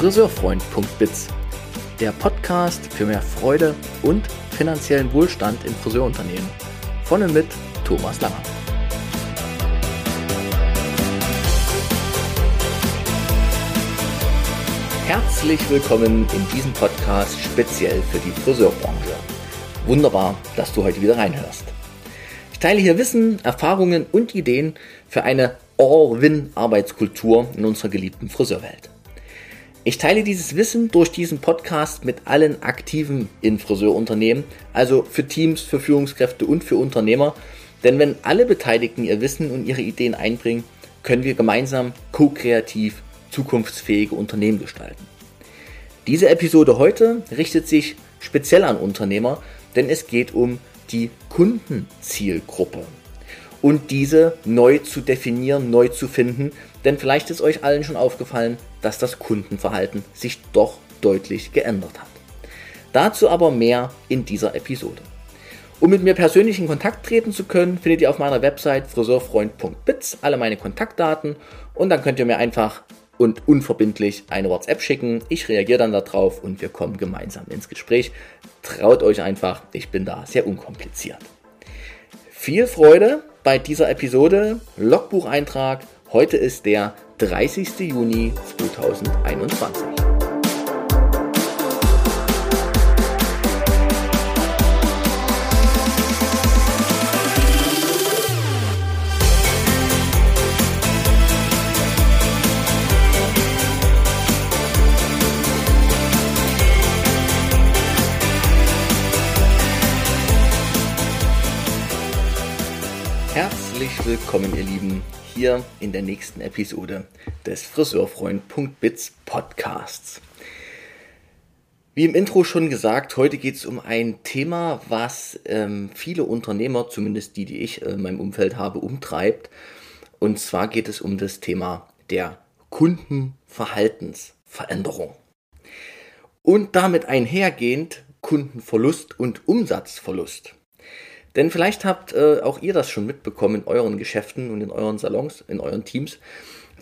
Friseurfreund.biz, der Podcast für mehr Freude und finanziellen Wohlstand in Friseurunternehmen. Von und mit Thomas Langer. Herzlich willkommen in diesem Podcast speziell für die Friseurbranche. Wunderbar, dass du heute wieder reinhörst. Ich teile hier Wissen, Erfahrungen und Ideen für eine All-Win-Arbeitskultur in unserer geliebten Friseurwelt. Ich teile dieses Wissen durch diesen Podcast mit allen Aktiven in Friseurunternehmen, also für Teams, für Führungskräfte und für Unternehmer. Denn wenn alle Beteiligten ihr Wissen und ihre Ideen einbringen, können wir gemeinsam ko-kreativ zukunftsfähige Unternehmen gestalten. Diese Episode heute richtet sich speziell an Unternehmer, denn es geht um die Kundenzielgruppe und diese neu zu definieren, neu zu finden, denn vielleicht ist euch allen schon aufgefallen, dass das Kundenverhalten sich doch deutlich geändert hat. Dazu aber mehr in dieser Episode. Um mit mir persönlich in Kontakt treten zu können, findet ihr auf meiner Website friseurfreund.biz alle meine Kontaktdaten und dann könnt ihr mir einfach und unverbindlich eine WhatsApp schicken. Ich reagiere dann darauf und wir kommen gemeinsam ins Gespräch. Traut euch einfach, ich bin da sehr unkompliziert. Viel Freude bei dieser Episode. Logbucheintrag. Heute ist der 30. Juni 2021. Herzlich willkommen, ihr Lieben, hier in der nächsten Episode des Friseurfreund.biz Podcasts. Wie im Intro schon gesagt, heute geht es um ein Thema, was ähm, viele Unternehmer, zumindest die, die ich äh, in meinem Umfeld habe, umtreibt. Und zwar geht es um das Thema der Kundenverhaltensveränderung. Und damit einhergehend Kundenverlust und Umsatzverlust. Denn vielleicht habt äh, auch ihr das schon mitbekommen in euren Geschäften und in euren Salons, in euren Teams,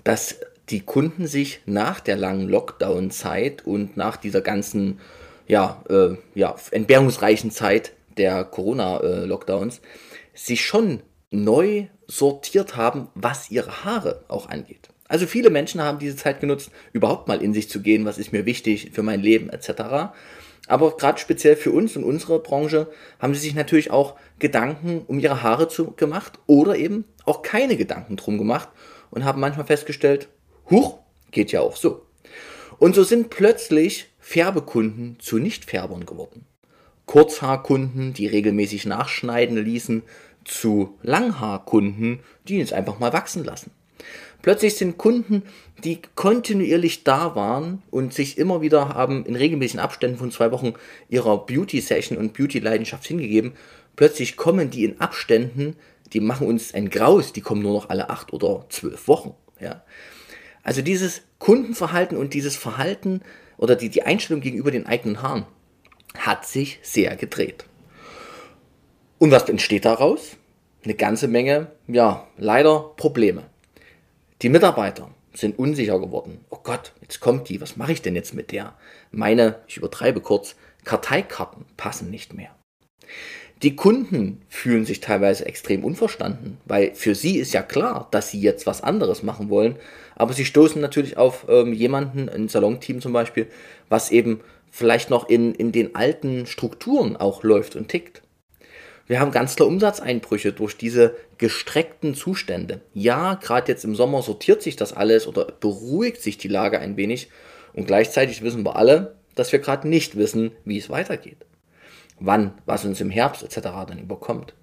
dass die Kunden sich nach der langen Lockdown-Zeit und nach dieser ganzen ja, äh, ja, entbehrungsreichen Zeit der Corona-Lockdowns sich schon neu sortiert haben, was ihre Haare auch angeht. Also viele Menschen haben diese Zeit genutzt, überhaupt mal in sich zu gehen, was ist mir wichtig für mein Leben etc. Aber gerade speziell für uns und unsere Branche haben sie sich natürlich auch Gedanken um ihre Haare zu, gemacht oder eben auch keine Gedanken drum gemacht und haben manchmal festgestellt, huch, geht ja auch so. Und so sind plötzlich Färbekunden zu Nichtfärbern geworden. Kurzhaarkunden, die regelmäßig nachschneiden ließen, zu Langhaarkunden, die es einfach mal wachsen lassen. Plötzlich sind Kunden, die kontinuierlich da waren und sich immer wieder haben in regelmäßigen Abständen von zwei Wochen ihrer Beauty-Session und Beauty-Leidenschaft hingegeben, plötzlich kommen die in Abständen, die machen uns ein Graus, die kommen nur noch alle acht oder zwölf Wochen. Ja. Also dieses Kundenverhalten und dieses Verhalten oder die, die Einstellung gegenüber den eigenen Haaren hat sich sehr gedreht. Und was entsteht daraus? Eine ganze Menge, ja, leider Probleme. Die Mitarbeiter sind unsicher geworden. Oh Gott, jetzt kommt die, was mache ich denn jetzt mit der? Meine, ich übertreibe kurz, Karteikarten passen nicht mehr. Die Kunden fühlen sich teilweise extrem unverstanden, weil für sie ist ja klar, dass sie jetzt was anderes machen wollen, aber sie stoßen natürlich auf ähm, jemanden, ein Salonteam zum Beispiel, was eben vielleicht noch in, in den alten Strukturen auch läuft und tickt. Wir haben ganz klar Umsatzeinbrüche durch diese gestreckten Zustände. Ja, gerade jetzt im Sommer sortiert sich das alles oder beruhigt sich die Lage ein wenig und gleichzeitig wissen wir alle, dass wir gerade nicht wissen, wie es weitergeht. Wann, was uns im Herbst etc. dann überkommt.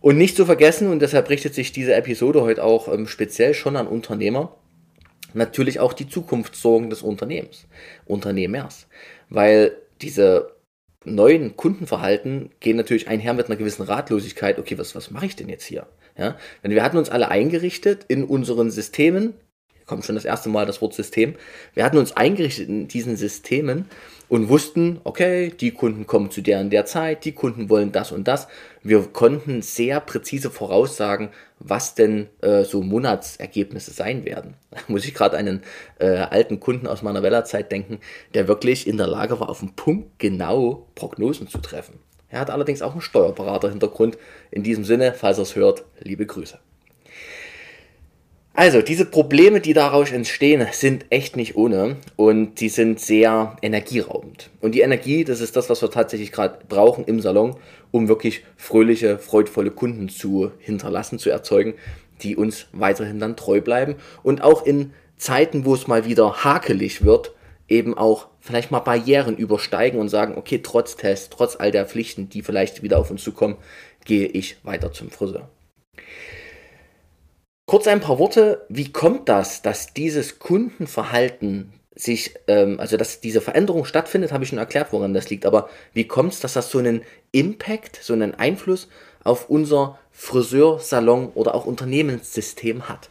Und nicht zu vergessen, und deshalb richtet sich diese Episode heute auch ähm, speziell schon an Unternehmer, natürlich auch die Zukunftssorgen des Unternehmens, Unternehmers. Weil diese neuen Kundenverhalten gehen natürlich einher mit einer gewissen Ratlosigkeit. Okay, was, was mache ich denn jetzt hier? Ja, denn wir hatten uns alle eingerichtet in unseren Systemen, kommt schon das erste Mal das Wort System. Wir hatten uns eingerichtet in diesen Systemen und wussten, okay, die Kunden kommen zu der und der Zeit, die Kunden wollen das und das. Wir konnten sehr präzise voraussagen, was denn äh, so Monatsergebnisse sein werden. Da muss ich gerade einen äh, alten Kunden aus meiner Wellerzeit denken, der wirklich in der Lage war, auf den Punkt genau Prognosen zu treffen. Er hat allerdings auch einen Steuerberater-Hintergrund. In diesem Sinne, falls er es hört, liebe Grüße. Also, diese Probleme, die daraus entstehen, sind echt nicht ohne und die sind sehr energieraubend. Und die Energie, das ist das, was wir tatsächlich gerade brauchen im Salon, um wirklich fröhliche, freudvolle Kunden zu hinterlassen, zu erzeugen, die uns weiterhin dann treu bleiben und auch in Zeiten, wo es mal wieder hakelig wird, eben auch vielleicht mal Barrieren übersteigen und sagen, okay, trotz Test, trotz all der Pflichten, die vielleicht wieder auf uns zukommen, gehe ich weiter zum Friseur. Kurz ein paar Worte, wie kommt das, dass dieses Kundenverhalten sich, ähm, also dass diese Veränderung stattfindet, habe ich schon erklärt, woran das liegt. Aber wie kommt es, dass das so einen Impact, so einen Einfluss auf unser Friseursalon oder auch Unternehmenssystem hat?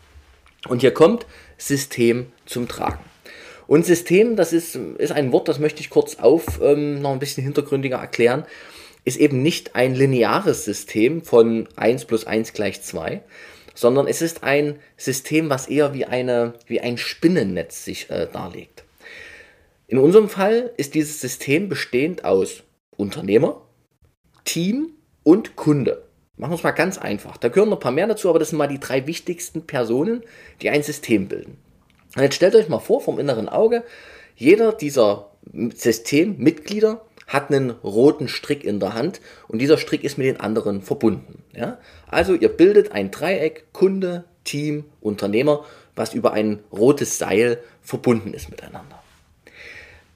Und hier kommt System zum Tragen. Und System, das ist, ist ein Wort, das möchte ich kurz auf ähm, noch ein bisschen hintergründiger erklären, ist eben nicht ein lineares System von 1 plus 1 gleich 2, sondern es ist ein System, was eher wie, eine, wie ein Spinnennetz sich äh, darlegt. In unserem Fall ist dieses System bestehend aus Unternehmer, Team und Kunde. Machen wir es mal ganz einfach. Da gehören noch ein paar mehr dazu, aber das sind mal die drei wichtigsten Personen, die ein System bilden. Und jetzt stellt euch mal vor, vom inneren Auge, jeder dieser Systemmitglieder hat einen roten Strick in der Hand und dieser Strick ist mit den anderen verbunden. Ja? Also ihr bildet ein Dreieck Kunde, Team, Unternehmer, was über ein rotes Seil verbunden ist miteinander.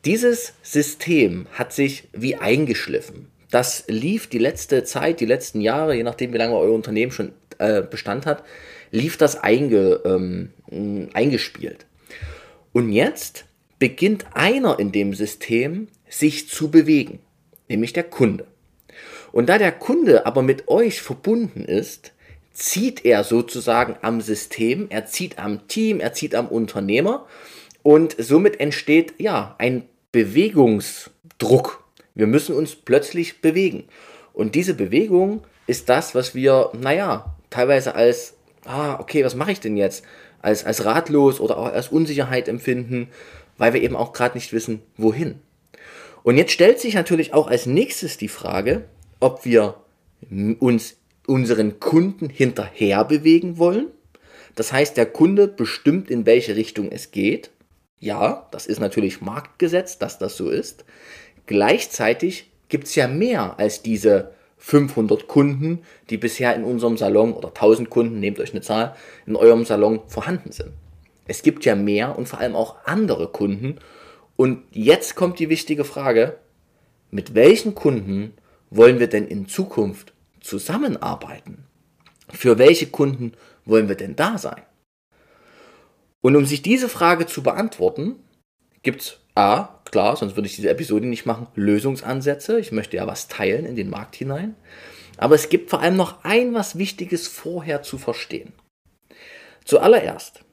Dieses System hat sich wie eingeschliffen. Das lief die letzte Zeit, die letzten Jahre, je nachdem wie lange euer Unternehmen schon äh, Bestand hat, lief das einge, ähm, eingespielt. Und jetzt beginnt einer in dem System sich zu bewegen, nämlich der Kunde. Und da der Kunde aber mit euch verbunden ist, zieht er sozusagen am System, er zieht am Team, er zieht am Unternehmer und somit entsteht ja ein Bewegungsdruck. Wir müssen uns plötzlich bewegen. Und diese Bewegung ist das, was wir, naja, teilweise als, ah, okay, was mache ich denn jetzt? Als, als ratlos oder auch als Unsicherheit empfinden, weil wir eben auch gerade nicht wissen, wohin. Und jetzt stellt sich natürlich auch als nächstes die Frage, ob wir uns unseren Kunden hinterher bewegen wollen. Das heißt, der Kunde bestimmt, in welche Richtung es geht. Ja, das ist natürlich Marktgesetz, dass das so ist. Gleichzeitig gibt es ja mehr als diese 500 Kunden, die bisher in unserem Salon oder 1000 Kunden, nehmt euch eine Zahl, in eurem Salon vorhanden sind. Es gibt ja mehr und vor allem auch andere Kunden und jetzt kommt die wichtige Frage, mit welchen Kunden wollen wir denn in Zukunft zusammenarbeiten? Für welche Kunden wollen wir denn da sein? Und um sich diese Frage zu beantworten, gibt es A, klar, sonst würde ich diese Episode nicht machen, Lösungsansätze. Ich möchte ja was teilen in den Markt hinein. Aber es gibt vor allem noch ein was Wichtiges vorher zu verstehen. Zuallererst,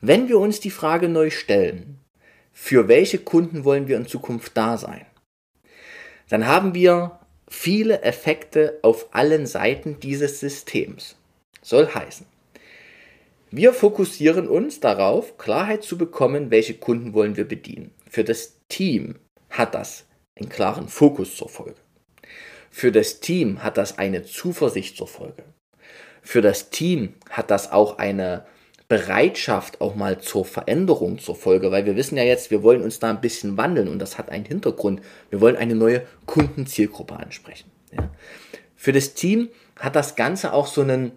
wenn wir uns die Frage neu stellen, für welche Kunden wollen wir in Zukunft da sein, dann haben wir viele Effekte auf allen Seiten dieses Systems. Soll heißen, wir fokussieren uns darauf, Klarheit zu bekommen, welche Kunden wollen wir bedienen. Für das Team hat das einen klaren Fokus zur Folge. Für das Team hat das eine Zuversicht zur Folge. Für das Team hat das auch eine Bereitschaft auch mal zur Veränderung zur Folge, weil wir wissen ja jetzt, wir wollen uns da ein bisschen wandeln und das hat einen Hintergrund. Wir wollen eine neue Kundenzielgruppe ansprechen. Ja. Für das Team hat das Ganze auch so einen,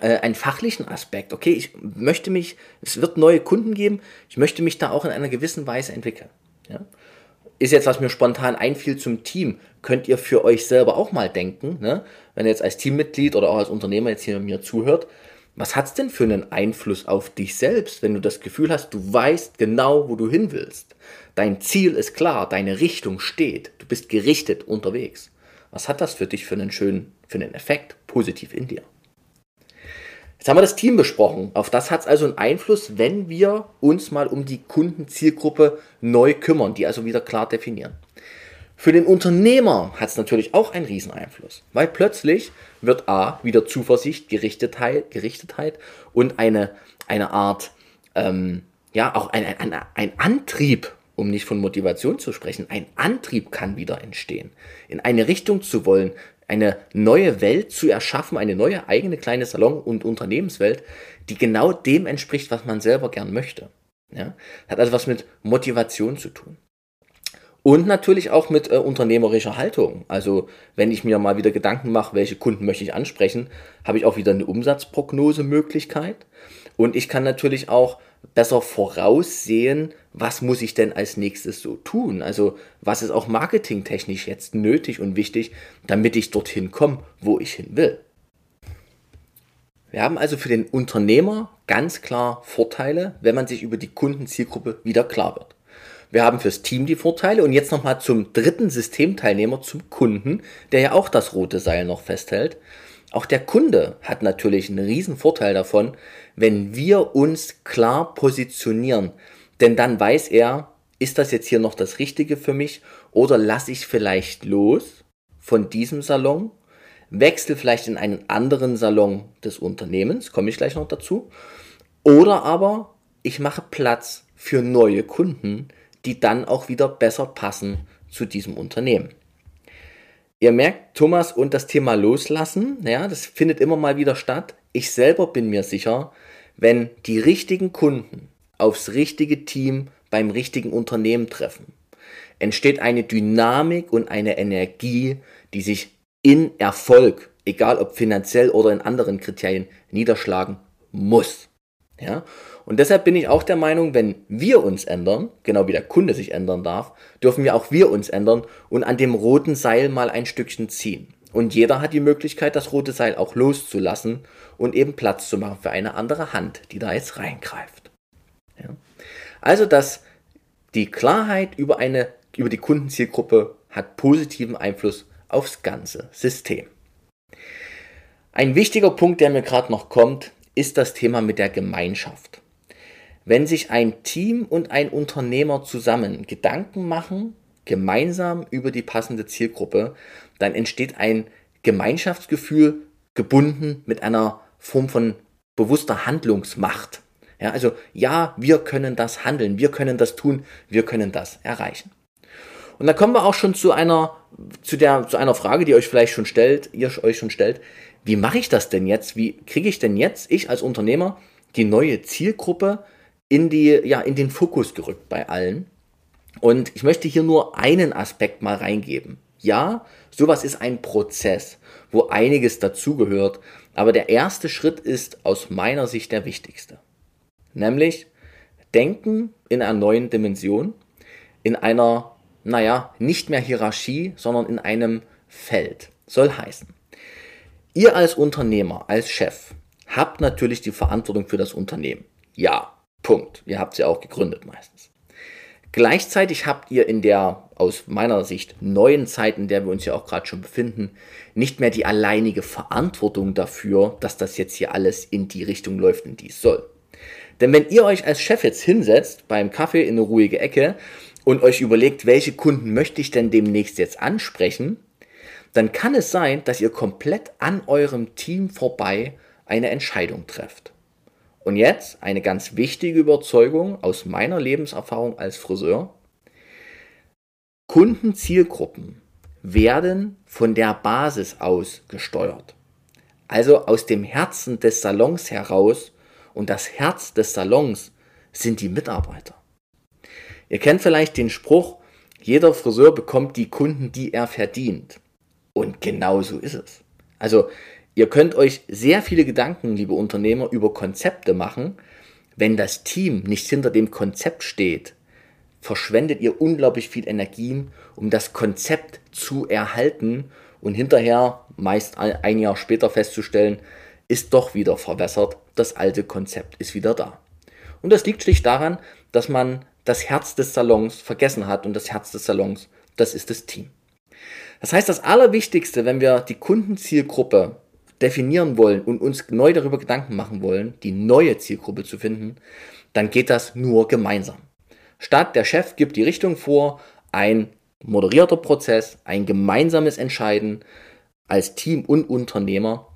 äh, einen fachlichen Aspekt. Okay, ich möchte mich, es wird neue Kunden geben, ich möchte mich da auch in einer gewissen Weise entwickeln. Ja. Ist jetzt, was mir spontan einfiel zum Team, könnt ihr für euch selber auch mal denken, ne? wenn ihr jetzt als Teammitglied oder auch als Unternehmer jetzt hier mir zuhört, was hat es denn für einen Einfluss auf dich selbst, wenn du das Gefühl hast, du weißt genau, wo du hin willst? Dein Ziel ist klar, deine Richtung steht, du bist gerichtet unterwegs. Was hat das für dich für einen schönen, für einen Effekt positiv in dir? Jetzt haben wir das Team besprochen. Auf das hat es also einen Einfluss, wenn wir uns mal um die Kundenzielgruppe neu kümmern, die also wieder klar definieren. Für den Unternehmer hat es natürlich auch einen Rieseneinfluss, weil plötzlich wird A wieder Zuversicht, Gerichtetheit, Gerichtetheit und eine, eine Art, ähm, ja, auch ein, ein, ein Antrieb, um nicht von Motivation zu sprechen, ein Antrieb kann wieder entstehen, in eine Richtung zu wollen, eine neue Welt zu erschaffen, eine neue eigene kleine Salon- und Unternehmenswelt, die genau dem entspricht, was man selber gern möchte. Ja? Hat also was mit Motivation zu tun. Und natürlich auch mit äh, unternehmerischer Haltung. Also wenn ich mir mal wieder Gedanken mache, welche Kunden möchte ich ansprechen, habe ich auch wieder eine Umsatzprognosemöglichkeit. Und ich kann natürlich auch besser voraussehen, was muss ich denn als nächstes so tun? Also was ist auch marketingtechnisch jetzt nötig und wichtig, damit ich dorthin komme, wo ich hin will. Wir haben also für den Unternehmer ganz klar Vorteile, wenn man sich über die Kundenzielgruppe wieder klar wird. Wir haben fürs Team die Vorteile und jetzt nochmal zum dritten Systemteilnehmer, zum Kunden, der ja auch das rote Seil noch festhält. Auch der Kunde hat natürlich einen riesen Vorteil davon, wenn wir uns klar positionieren. Denn dann weiß er, ist das jetzt hier noch das Richtige für mich oder lasse ich vielleicht los von diesem Salon, wechsle vielleicht in einen anderen Salon des Unternehmens, komme ich gleich noch dazu, oder aber ich mache Platz für neue Kunden, die dann auch wieder besser passen zu diesem Unternehmen. Ihr merkt, Thomas und das Thema Loslassen, ja, das findet immer mal wieder statt. Ich selber bin mir sicher, wenn die richtigen Kunden aufs richtige Team beim richtigen Unternehmen treffen, entsteht eine Dynamik und eine Energie, die sich in Erfolg, egal ob finanziell oder in anderen Kriterien, niederschlagen muss. Ja? Und deshalb bin ich auch der Meinung, wenn wir uns ändern, genau wie der Kunde sich ändern darf, dürfen wir auch wir uns ändern und an dem roten Seil mal ein Stückchen ziehen. Und jeder hat die Möglichkeit, das rote Seil auch loszulassen und eben Platz zu machen für eine andere Hand, die da jetzt reingreift. Ja. Also, dass die Klarheit über, eine, über die Kundenzielgruppe hat positiven Einfluss aufs ganze System. Ein wichtiger Punkt, der mir gerade noch kommt, ist das Thema mit der Gemeinschaft. Wenn sich ein Team und ein Unternehmer zusammen Gedanken machen, gemeinsam über die passende Zielgruppe, dann entsteht ein Gemeinschaftsgefühl gebunden mit einer Form von bewusster Handlungsmacht. Ja, also ja, wir können das handeln, wir können das tun, wir können das erreichen. Und da kommen wir auch schon zu einer, zu der, zu einer Frage, die euch vielleicht schon stellt, ihr euch schon stellt. Wie mache ich das denn jetzt? Wie kriege ich denn jetzt, ich als Unternehmer, die neue Zielgruppe in, die, ja, in den Fokus gerückt bei allen. Und ich möchte hier nur einen Aspekt mal reingeben. Ja, sowas ist ein Prozess, wo einiges dazugehört, aber der erste Schritt ist aus meiner Sicht der wichtigste. Nämlich Denken in einer neuen Dimension, in einer, naja, nicht mehr Hierarchie, sondern in einem Feld. Soll heißen, ihr als Unternehmer, als Chef, habt natürlich die Verantwortung für das Unternehmen. Ja, Punkt. Ihr habt sie auch gegründet meistens. Gleichzeitig habt ihr in der aus meiner Sicht neuen Zeit, in der wir uns ja auch gerade schon befinden, nicht mehr die alleinige Verantwortung dafür, dass das jetzt hier alles in die Richtung läuft, in die es soll. Denn wenn ihr euch als Chef jetzt hinsetzt beim Kaffee in eine ruhige Ecke und euch überlegt, welche Kunden möchte ich denn demnächst jetzt ansprechen, dann kann es sein, dass ihr komplett an eurem Team vorbei eine Entscheidung trefft. Und jetzt eine ganz wichtige Überzeugung aus meiner Lebenserfahrung als Friseur. Kundenzielgruppen werden von der Basis aus gesteuert. Also aus dem Herzen des Salons heraus und das Herz des Salons sind die Mitarbeiter. Ihr kennt vielleicht den Spruch, jeder Friseur bekommt die Kunden, die er verdient. Und genau so ist es. Also Ihr könnt euch sehr viele Gedanken, liebe Unternehmer, über Konzepte machen. Wenn das Team nicht hinter dem Konzept steht, verschwendet ihr unglaublich viel Energien, um das Konzept zu erhalten und hinterher, meist ein Jahr später festzustellen, ist doch wieder verwässert, das alte Konzept ist wieder da. Und das liegt schlicht daran, dass man das Herz des Salons vergessen hat und das Herz des Salons, das ist das Team. Das heißt, das Allerwichtigste, wenn wir die Kundenzielgruppe definieren wollen und uns neu darüber Gedanken machen wollen, die neue Zielgruppe zu finden, dann geht das nur gemeinsam. Statt der Chef gibt die Richtung vor, ein moderierter Prozess, ein gemeinsames Entscheiden als Team und Unternehmer,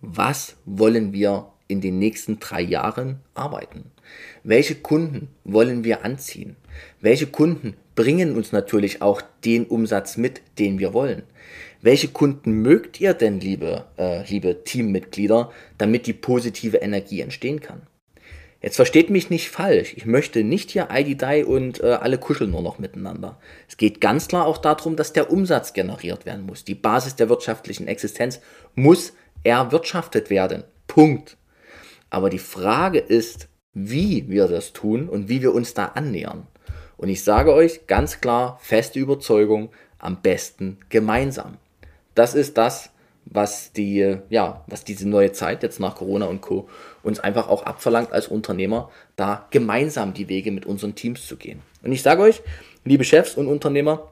was wollen wir in den nächsten drei Jahren arbeiten? Welche Kunden wollen wir anziehen? Welche Kunden bringen uns natürlich auch den Umsatz mit, den wir wollen? Welche Kunden mögt ihr denn, liebe, äh, liebe Teammitglieder, damit die positive Energie entstehen kann? Jetzt versteht mich nicht falsch. Ich möchte nicht hier ID und äh, alle kuscheln nur noch miteinander. Es geht ganz klar auch darum, dass der Umsatz generiert werden muss. Die Basis der wirtschaftlichen Existenz muss erwirtschaftet werden. Punkt. Aber die Frage ist, wie wir das tun und wie wir uns da annähern. Und ich sage euch ganz klar, feste Überzeugung, am besten gemeinsam. Das ist das, was die, ja, was diese neue Zeit jetzt nach Corona und Co. uns einfach auch abverlangt als Unternehmer, da gemeinsam die Wege mit unseren Teams zu gehen. Und ich sage euch, liebe Chefs und Unternehmer,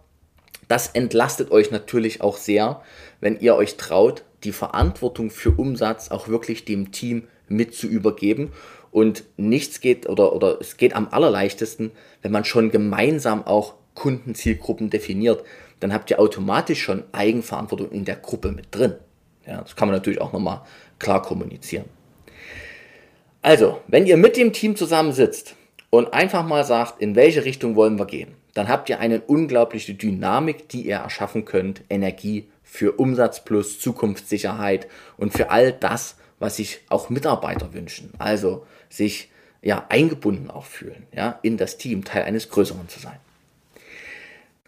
das entlastet euch natürlich auch sehr, wenn ihr euch traut, die Verantwortung für Umsatz auch wirklich dem Team mit zu übergeben. Und nichts geht oder, oder es geht am allerleichtesten, wenn man schon gemeinsam auch Kundenzielgruppen definiert dann habt ihr automatisch schon Eigenverantwortung in der Gruppe mit drin. Ja, das kann man natürlich auch nochmal klar kommunizieren. Also, wenn ihr mit dem Team zusammensitzt und einfach mal sagt, in welche Richtung wollen wir gehen, dann habt ihr eine unglaubliche Dynamik, die ihr erschaffen könnt, Energie für Umsatz plus Zukunftssicherheit und für all das, was sich auch Mitarbeiter wünschen. Also sich ja eingebunden auch fühlen, ja, in das Team, Teil eines Größeren zu sein.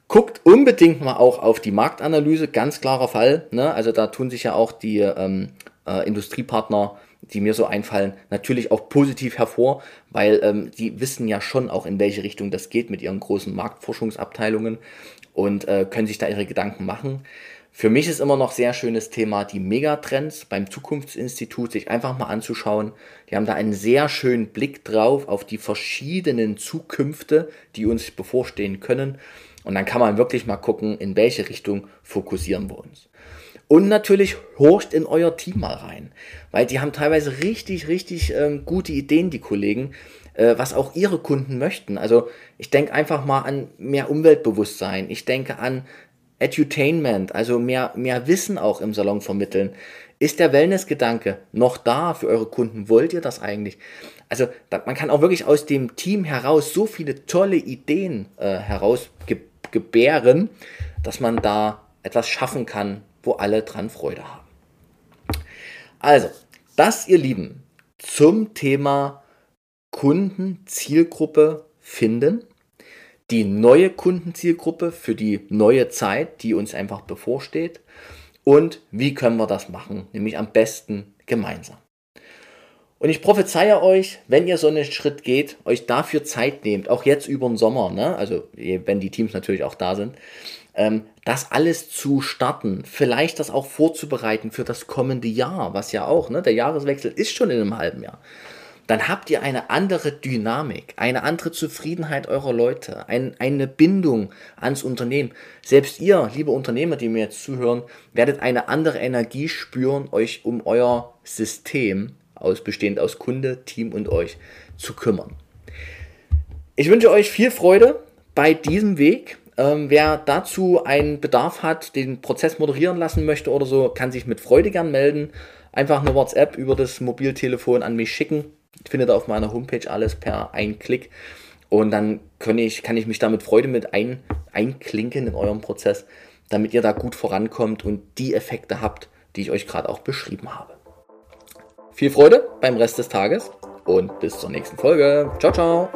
Guckt unbedingt mal auch auf die Marktanalyse, ganz klarer Fall. Ne? Also da tun sich ja auch die ähm, äh, Industriepartner, die mir so einfallen, natürlich auch positiv hervor, weil ähm, die wissen ja schon auch, in welche Richtung das geht mit ihren großen Marktforschungsabteilungen und äh, können sich da ihre Gedanken machen. Für mich ist immer noch sehr schönes Thema die Megatrends beim Zukunftsinstitut, sich einfach mal anzuschauen. Die haben da einen sehr schönen Blick drauf auf die verschiedenen Zukünfte, die uns bevorstehen können. Und dann kann man wirklich mal gucken, in welche Richtung fokussieren wir uns. Und natürlich horcht in euer Team mal rein, weil die haben teilweise richtig, richtig ähm, gute Ideen, die Kollegen, äh, was auch ihre Kunden möchten. Also ich denke einfach mal an mehr Umweltbewusstsein. Ich denke an Edutainment, also mehr, mehr Wissen auch im Salon vermitteln. Ist der Wellness-Gedanke noch da für eure Kunden? Wollt ihr das eigentlich? Also man kann auch wirklich aus dem Team heraus so viele tolle Ideen äh, herausgeben gebären, dass man da etwas schaffen kann, wo alle dran Freude haben. Also, das, ihr Lieben, zum Thema Kundenzielgruppe finden. Die neue Kundenzielgruppe für die neue Zeit, die uns einfach bevorsteht. Und wie können wir das machen? Nämlich am besten gemeinsam. Und ich prophezeie euch, wenn ihr so einen Schritt geht, euch dafür Zeit nehmt, auch jetzt über den Sommer, ne? also wenn die Teams natürlich auch da sind, ähm, das alles zu starten, vielleicht das auch vorzubereiten für das kommende Jahr, was ja auch, ne? der Jahreswechsel ist schon in einem halben Jahr. Dann habt ihr eine andere Dynamik, eine andere Zufriedenheit eurer Leute, ein, eine Bindung ans Unternehmen. Selbst ihr, liebe Unternehmer, die mir jetzt zuhören, werdet eine andere Energie spüren, euch um euer System aus, bestehend aus Kunde, Team und euch zu kümmern. Ich wünsche euch viel Freude bei diesem Weg. Ähm, wer dazu einen Bedarf hat, den Prozess moderieren lassen möchte oder so, kann sich mit Freude gern melden. Einfach eine WhatsApp über das Mobiltelefon an mich schicken. Findet auf meiner Homepage alles per ein Klick. Und dann kann ich, kann ich mich da mit Freude mit ein, einklinken in eurem Prozess, damit ihr da gut vorankommt und die Effekte habt, die ich euch gerade auch beschrieben habe. Viel Freude beim Rest des Tages und bis zur nächsten Folge. Ciao, ciao.